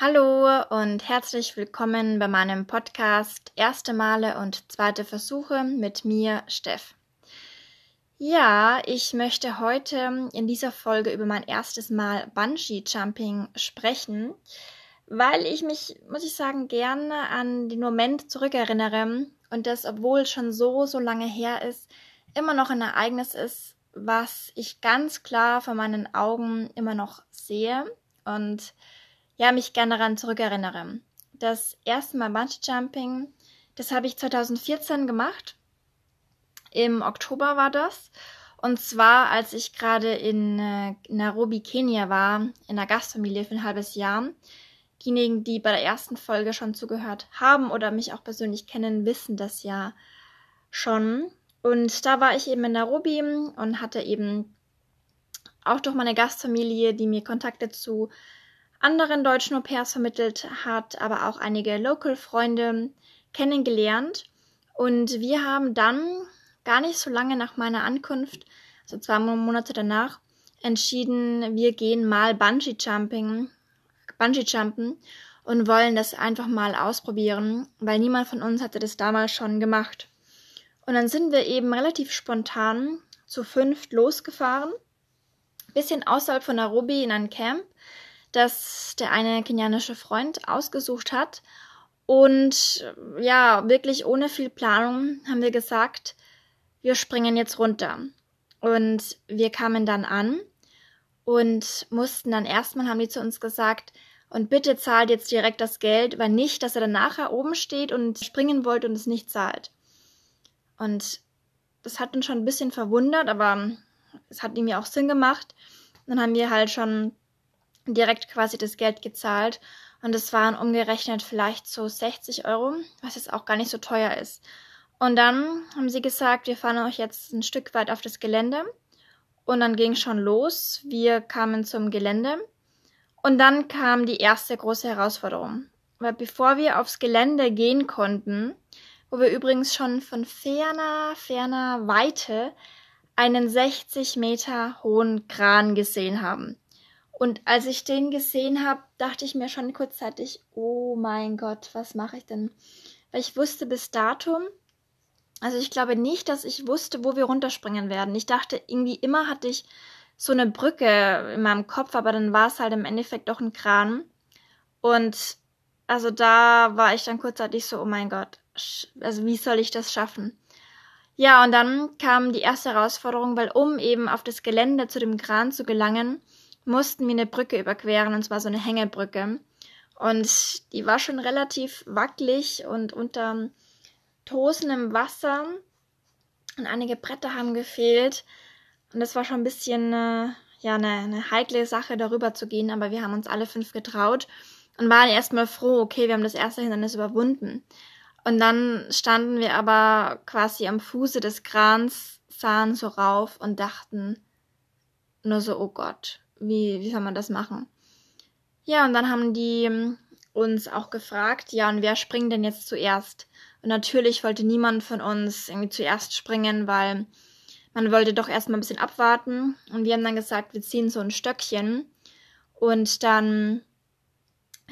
Hallo und herzlich willkommen bei meinem Podcast Erste Male und zweite Versuche mit mir, Steff. Ja, ich möchte heute in dieser Folge über mein erstes Mal Bungee Jumping sprechen, weil ich mich, muss ich sagen, gerne an den Moment zurückerinnere und das, obwohl schon so, so lange her ist, immer noch ein Ereignis ist, was ich ganz klar vor meinen Augen immer noch sehe und ja, mich gerne daran zurückerinnere. Das erste Mal Bungee Jumping, das habe ich 2014 gemacht. Im Oktober war das. Und zwar, als ich gerade in äh, Nairobi, Kenia war, in einer Gastfamilie für ein halbes Jahr. Diejenigen, die bei der ersten Folge schon zugehört haben oder mich auch persönlich kennen, wissen das ja schon. Und da war ich eben in Nairobi und hatte eben auch durch meine Gastfamilie, die mir Kontakte zu anderen deutschen Au-pairs vermittelt hat, aber auch einige Local-Freunde kennengelernt. Und wir haben dann gar nicht so lange nach meiner Ankunft, also zwei Monate danach, entschieden, wir gehen mal Bungee Jumping, Bungee Jumpen und wollen das einfach mal ausprobieren, weil niemand von uns hatte das damals schon gemacht. Und dann sind wir eben relativ spontan zu fünft losgefahren, bisschen außerhalb von Nairobi in ein Camp das der eine kenianische Freund ausgesucht hat. Und ja, wirklich ohne viel Planung haben wir gesagt, wir springen jetzt runter. Und wir kamen dann an und mussten dann erstmal, haben die zu uns gesagt, und bitte zahlt jetzt direkt das Geld, weil nicht, dass er dann nachher oben steht und springen wollt und es nicht zahlt. Und das hat uns schon ein bisschen verwundert, aber es hat ihm ja auch Sinn gemacht. Dann haben wir halt schon direkt quasi das Geld gezahlt. Und es waren umgerechnet vielleicht so 60 Euro, was jetzt auch gar nicht so teuer ist. Und dann haben sie gesagt, wir fahren euch jetzt ein Stück weit auf das Gelände. Und dann ging schon los. Wir kamen zum Gelände. Und dann kam die erste große Herausforderung. Weil bevor wir aufs Gelände gehen konnten, wo wir übrigens schon von ferner, ferner Weite einen 60 Meter hohen Kran gesehen haben. Und als ich den gesehen habe, dachte ich mir schon kurzzeitig, oh mein Gott, was mache ich denn? Weil ich wusste bis datum, also ich glaube nicht, dass ich wusste, wo wir runterspringen werden. Ich dachte, irgendwie immer hatte ich so eine Brücke in meinem Kopf, aber dann war es halt im Endeffekt doch ein Kran. Und also da war ich dann kurzzeitig so, oh mein Gott, also wie soll ich das schaffen? Ja, und dann kam die erste Herausforderung, weil um eben auf das Gelände zu dem Kran zu gelangen, mussten wir eine Brücke überqueren, und zwar so eine Hängebrücke. Und die war schon relativ wackelig und unter tosendem Wasser. Und einige Bretter haben gefehlt. Und das war schon ein bisschen äh, ja, eine, eine heikle Sache, darüber zu gehen. Aber wir haben uns alle fünf getraut und waren erstmal froh, okay, wir haben das erste Hindernis überwunden. Und dann standen wir aber quasi am Fuße des Krans, sahen so rauf und dachten nur so, oh Gott, wie, wie soll man das machen? Ja, und dann haben die ähm, uns auch gefragt, ja, und wer springt denn jetzt zuerst? Und natürlich wollte niemand von uns irgendwie zuerst springen, weil man wollte doch erstmal ein bisschen abwarten. Und wir haben dann gesagt, wir ziehen so ein Stöckchen. Und dann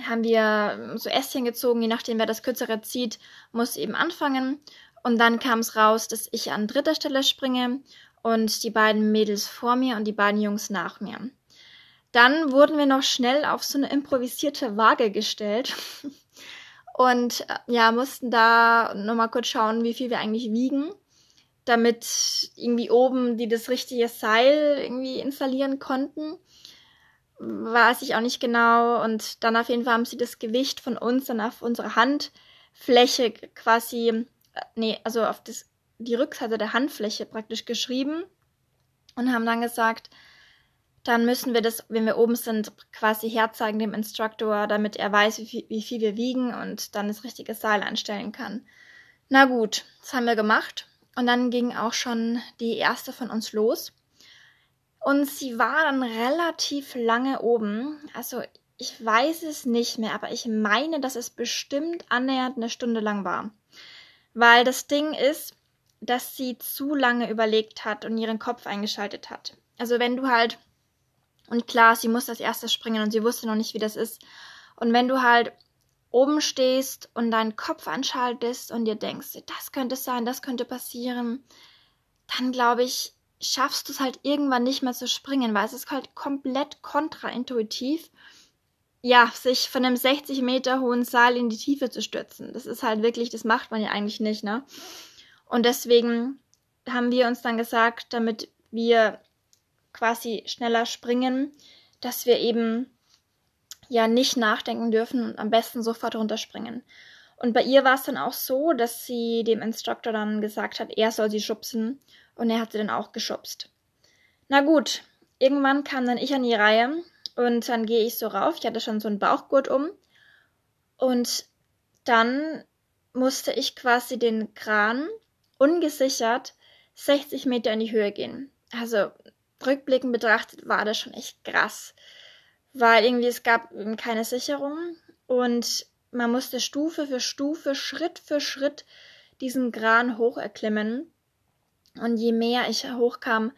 haben wir so Ästchen gezogen, je nachdem, wer das kürzere zieht, muss eben anfangen. Und dann kam es raus, dass ich an dritter Stelle springe und die beiden Mädels vor mir und die beiden Jungs nach mir. Dann wurden wir noch schnell auf so eine improvisierte Waage gestellt und äh, ja, mussten da nochmal kurz schauen, wie viel wir eigentlich wiegen, damit irgendwie oben die das richtige Seil irgendwie installieren konnten. Weiß ich auch nicht genau. Und dann auf jeden Fall haben sie das Gewicht von uns dann auf unsere Handfläche quasi, äh, nee, also auf das, die Rückseite der Handfläche praktisch geschrieben und haben dann gesagt, dann müssen wir das, wenn wir oben sind, quasi herzeigen dem Instruktor, damit er weiß, wie viel, wie viel wir wiegen und dann das richtige Seil einstellen kann. Na gut, das haben wir gemacht. Und dann ging auch schon die erste von uns los. Und sie war dann relativ lange oben. Also ich weiß es nicht mehr, aber ich meine, dass es bestimmt annähernd eine Stunde lang war. Weil das Ding ist, dass sie zu lange überlegt hat und ihren Kopf eingeschaltet hat. Also wenn du halt und klar, sie musste als erstes springen und sie wusste noch nicht, wie das ist. Und wenn du halt oben stehst und deinen Kopf anschaltest und dir denkst, das könnte sein, das könnte passieren, dann glaube ich, schaffst du es halt irgendwann nicht mehr zu springen, weil es ist halt komplett kontraintuitiv, ja, sich von einem 60 Meter hohen Seil in die Tiefe zu stürzen. Das ist halt wirklich, das macht man ja eigentlich nicht, ne? Und deswegen haben wir uns dann gesagt, damit wir quasi schneller springen, dass wir eben ja nicht nachdenken dürfen und am besten sofort runterspringen. Und bei ihr war es dann auch so, dass sie dem Instructor dann gesagt hat, er soll sie schubsen und er hat sie dann auch geschubst. Na gut, irgendwann kam dann ich an die Reihe und dann gehe ich so rauf. Ich hatte schon so einen Bauchgurt um und dann musste ich quasi den Kran ungesichert 60 Meter in die Höhe gehen. Also rückblickend betrachtet war das schon echt krass, weil irgendwie es gab keine Sicherung und man musste Stufe für Stufe, Schritt für Schritt diesen Kran hoch erklimmen. Und je mehr ich hochkam,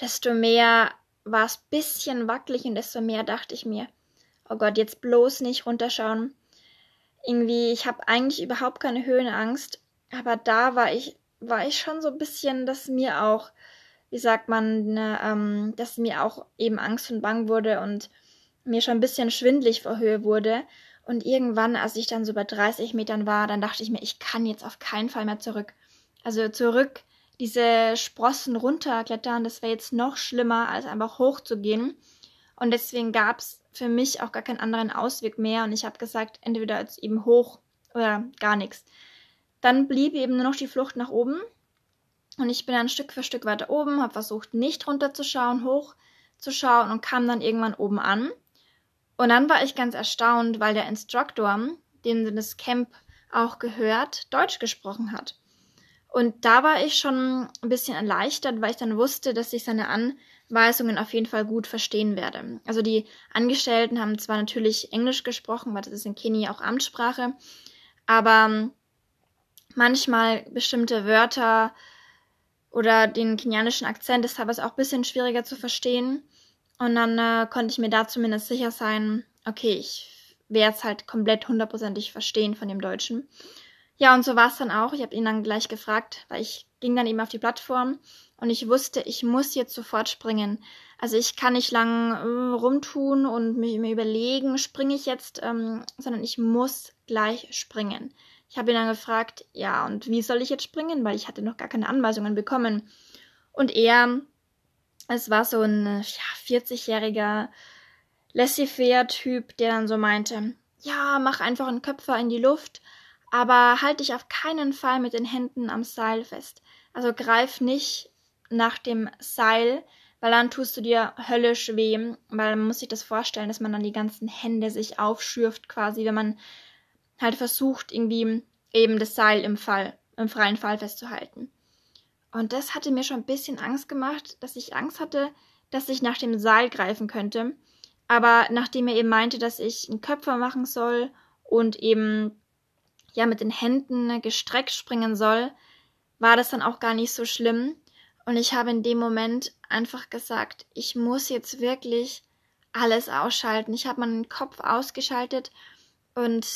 desto mehr war es bisschen wackelig und desto mehr dachte ich mir, oh Gott, jetzt bloß nicht runterschauen. Irgendwie, ich habe eigentlich überhaupt keine Höhenangst, aber da war ich, war ich schon so ein bisschen, dass mir auch, wie sagt man, ne, ähm, dass mir auch eben Angst und Bang wurde und mir schon ein bisschen schwindlig vor Höhe wurde. Und irgendwann, als ich dann so bei 30 Metern war, dann dachte ich mir, ich kann jetzt auf keinen Fall mehr zurück. Also zurück diese Sprossen runterklettern, das wäre jetzt noch schlimmer, als einfach hochzugehen. Und deswegen gab es für mich auch gar keinen anderen Ausweg mehr. Und ich habe gesagt, entweder jetzt eben hoch oder gar nichts. Dann blieb eben nur noch die Flucht nach oben. Und ich bin dann Stück für Stück weiter oben, habe versucht, nicht runterzuschauen, hochzuschauen und kam dann irgendwann oben an. Und dann war ich ganz erstaunt, weil der Instruktor, den das Camp auch gehört, Deutsch gesprochen hat. Und da war ich schon ein bisschen erleichtert, weil ich dann wusste, dass ich seine Anweisungen auf jeden Fall gut verstehen werde. Also die Angestellten haben zwar natürlich Englisch gesprochen, weil das ist in Kenia auch Amtssprache, aber manchmal bestimmte Wörter oder den kenianischen Akzent ist teilweise auch ein bisschen schwieriger zu verstehen. Und dann äh, konnte ich mir da zumindest sicher sein, okay, ich werde es halt komplett hundertprozentig verstehen von dem Deutschen. Ja, und so war es dann auch. Ich habe ihn dann gleich gefragt, weil ich ging dann eben auf die Plattform und ich wusste, ich muss jetzt sofort springen. Also ich kann nicht lang äh, rumtun und mir überlegen, springe ich jetzt, ähm, sondern ich muss gleich springen. Ich habe ihn dann gefragt, ja, und wie soll ich jetzt springen? Weil ich hatte noch gar keine Anweisungen bekommen. Und er, es war so ein ja, 40-jähriger laissez-faire-Typ, der dann so meinte, ja, mach einfach einen Köpfer in die Luft aber halt dich auf keinen Fall mit den Händen am Seil fest. Also greif nicht nach dem Seil, weil dann tust du dir höllisch weh, weil man muss sich das vorstellen, dass man dann die ganzen Hände sich aufschürft quasi, wenn man halt versucht, irgendwie eben das Seil im Fall, im freien Fall festzuhalten. Und das hatte mir schon ein bisschen Angst gemacht, dass ich Angst hatte, dass ich nach dem Seil greifen könnte. Aber nachdem er eben meinte, dass ich einen Köpfer machen soll und eben ja mit den Händen gestreckt springen soll, war das dann auch gar nicht so schlimm. Und ich habe in dem Moment einfach gesagt, ich muss jetzt wirklich alles ausschalten. Ich habe meinen Kopf ausgeschaltet und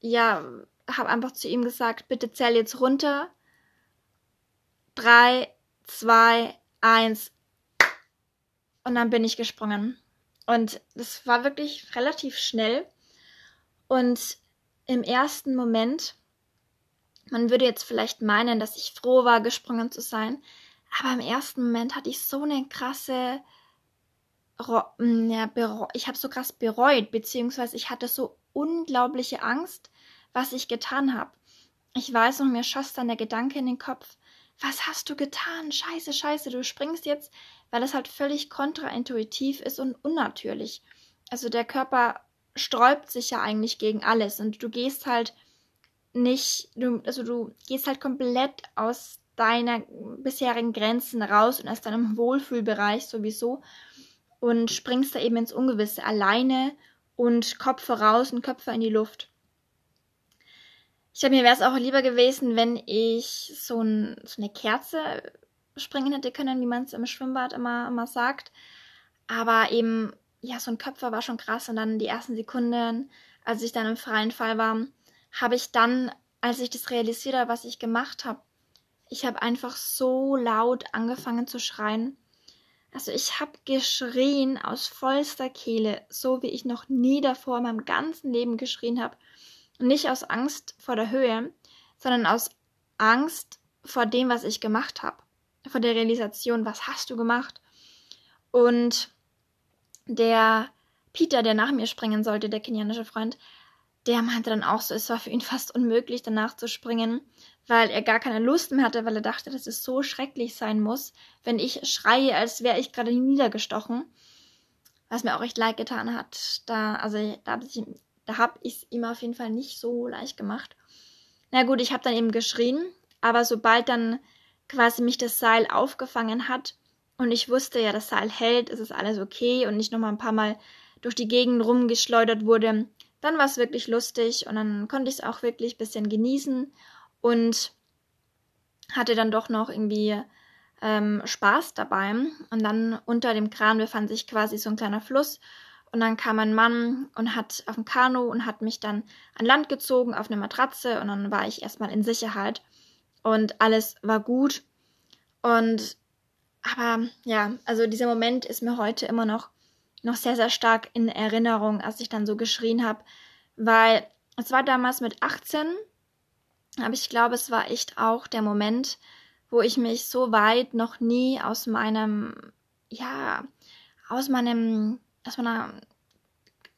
ja, habe einfach zu ihm gesagt, bitte zähl jetzt runter. Drei, zwei, eins. Und dann bin ich gesprungen. Und das war wirklich relativ schnell. Und im ersten Moment, man würde jetzt vielleicht meinen, dass ich froh war, gesprungen zu sein, aber im ersten Moment hatte ich so eine krasse, ja, ich habe so krass bereut, beziehungsweise ich hatte so unglaubliche Angst, was ich getan habe. Ich weiß noch, mir schoss dann der Gedanke in den Kopf, was hast du getan? Scheiße, scheiße, du springst jetzt, weil es halt völlig kontraintuitiv ist und unnatürlich. Also der Körper sträubt sich ja eigentlich gegen alles und du gehst halt nicht, du, also du gehst halt komplett aus deiner bisherigen Grenzen raus und aus deinem Wohlfühlbereich sowieso und springst da eben ins Ungewisse alleine und Kopf voraus und Köpfe in die Luft. Ich glaube, mir wäre es auch lieber gewesen, wenn ich so, ein, so eine Kerze springen hätte können, wie man es im Schwimmbad immer, immer sagt. Aber eben ja, so ein Köpfer war schon krass und dann die ersten Sekunden, als ich dann im freien Fall war, habe ich dann, als ich das realisiert habe, was ich gemacht habe, ich habe einfach so laut angefangen zu schreien. Also ich habe geschrien aus vollster Kehle, so wie ich noch nie davor in meinem ganzen Leben geschrien habe. nicht aus Angst vor der Höhe, sondern aus Angst vor dem, was ich gemacht habe. Vor der Realisation, was hast du gemacht? Und der Peter, der nach mir springen sollte, der kenianische Freund, der meinte dann auch so, es war für ihn fast unmöglich, danach zu springen, weil er gar keine Lust mehr hatte, weil er dachte, dass es so schrecklich sein muss, wenn ich schreie, als wäre ich gerade niedergestochen. Was mir auch recht leid getan hat. Da, also, da habe ich, da hab es ihm auf jeden Fall nicht so leicht gemacht. Na gut, ich habe dann eben geschrien, aber sobald dann quasi mich das Seil aufgefangen hat und ich wusste ja, das Seil hält, ist es alles okay und nicht nochmal ein paar Mal durch die Gegend rumgeschleudert wurde, dann war es wirklich lustig und dann konnte ich es auch wirklich ein bisschen genießen und hatte dann doch noch irgendwie ähm, Spaß dabei. Und dann unter dem Kran befand sich quasi so ein kleiner Fluss. Und dann kam ein Mann und hat auf dem Kanu und hat mich dann an Land gezogen auf eine Matratze und dann war ich erstmal in Sicherheit und alles war gut. Und aber ja, also dieser Moment ist mir heute immer noch noch sehr, sehr stark in Erinnerung, als ich dann so geschrien habe, weil es war damals mit 18, aber ich glaube, es war echt auch der Moment, wo ich mich so weit noch nie aus meinem, ja, aus meinem, aus meiner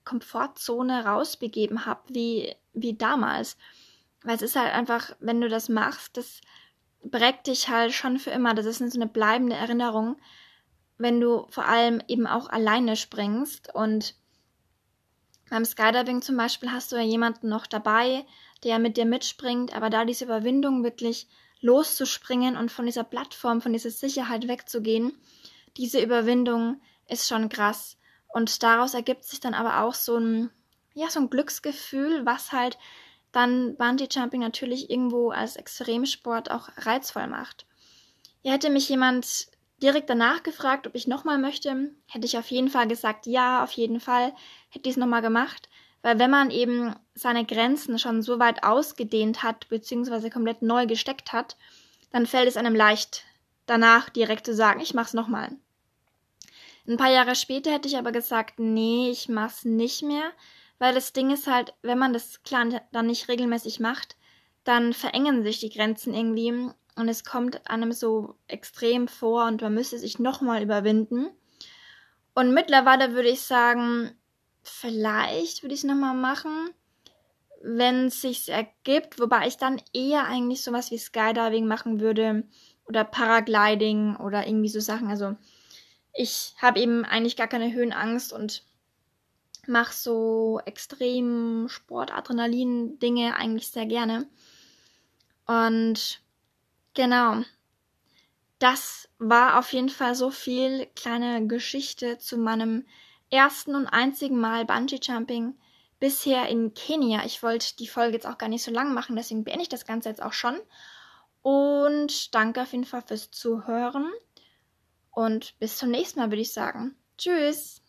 Komfortzone rausbegeben habe, wie, wie damals. Weil es ist halt einfach, wenn du das machst, das prägt dich halt schon für immer. Das ist so eine bleibende Erinnerung wenn du vor allem eben auch alleine springst. Und beim Skydiving zum Beispiel hast du ja jemanden noch dabei, der mit dir mitspringt, aber da diese Überwindung wirklich loszuspringen und von dieser Plattform, von dieser Sicherheit wegzugehen, diese Überwindung ist schon krass. Und daraus ergibt sich dann aber auch so ein, ja, so ein Glücksgefühl, was halt dann Bungee Jumping natürlich irgendwo als Extremsport auch reizvoll macht. Ja, hätte mich jemand direkt danach gefragt, ob ich nochmal möchte, hätte ich auf jeden Fall gesagt, ja, auf jeden Fall hätte ich es nochmal gemacht. Weil wenn man eben seine Grenzen schon so weit ausgedehnt hat, beziehungsweise komplett neu gesteckt hat, dann fällt es einem leicht, danach direkt zu sagen, ich mach's nochmal. Ein paar Jahre später hätte ich aber gesagt, nee, ich mach's nicht mehr, weil das Ding ist halt, wenn man das klar dann nicht regelmäßig macht, dann verengen sich die Grenzen irgendwie und es kommt einem so extrem vor und man müsste sich nochmal überwinden. Und mittlerweile würde ich sagen, vielleicht würde ich es nochmal machen, wenn es sich ergibt, wobei ich dann eher eigentlich sowas wie Skydiving machen würde oder Paragliding oder irgendwie so Sachen. Also ich habe eben eigentlich gar keine Höhenangst und mache so extrem Sport-Adrenalin-Dinge eigentlich sehr gerne. Und Genau. Das war auf jeden Fall so viel kleine Geschichte zu meinem ersten und einzigen Mal Bungee Jumping bisher in Kenia. Ich wollte die Folge jetzt auch gar nicht so lang machen, deswegen beende ich das Ganze jetzt auch schon. Und danke auf jeden Fall fürs Zuhören. Und bis zum nächsten Mal würde ich sagen. Tschüss.